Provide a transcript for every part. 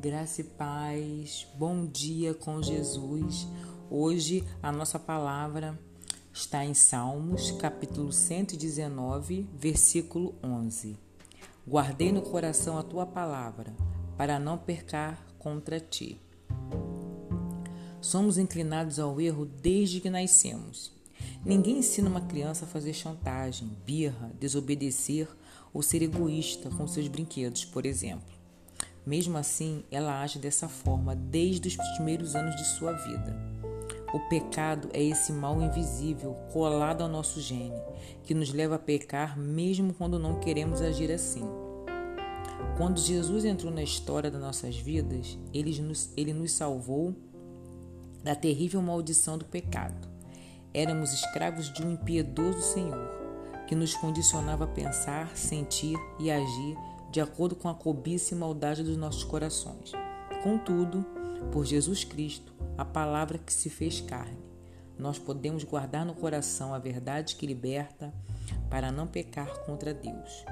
Graça e paz, bom dia com Jesus. Hoje a nossa palavra está em Salmos, capítulo 119, versículo 11. Guardei no coração a tua palavra, para não percar contra ti. Somos inclinados ao erro desde que nascemos. Ninguém ensina uma criança a fazer chantagem, birra, desobedecer ou ser egoísta com seus brinquedos, por exemplo. Mesmo assim, ela age dessa forma desde os primeiros anos de sua vida. O pecado é esse mal invisível colado ao nosso gene, que nos leva a pecar mesmo quando não queremos agir assim. Quando Jesus entrou na história das nossas vidas, ele nos, ele nos salvou da terrível maldição do pecado. Éramos escravos de um impiedoso Senhor, que nos condicionava a pensar, sentir e agir de acordo com a cobiça e maldade dos nossos corações. Contudo, por Jesus Cristo, a palavra que se fez carne, nós podemos guardar no coração a verdade que liberta para não pecar contra Deus.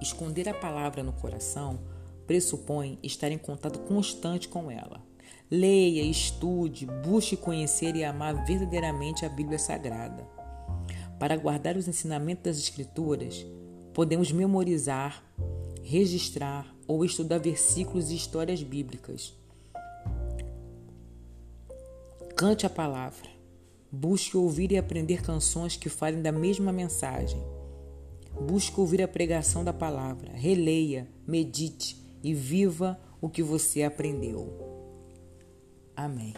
Esconder a palavra no coração pressupõe estar em contato constante com ela. Leia, estude, busque conhecer e amar verdadeiramente a Bíblia Sagrada. Para guardar os ensinamentos das Escrituras, Podemos memorizar, registrar ou estudar versículos e histórias bíblicas. Cante a palavra. Busque ouvir e aprender canções que falem da mesma mensagem. Busque ouvir a pregação da palavra. Releia, medite e viva o que você aprendeu. Amém.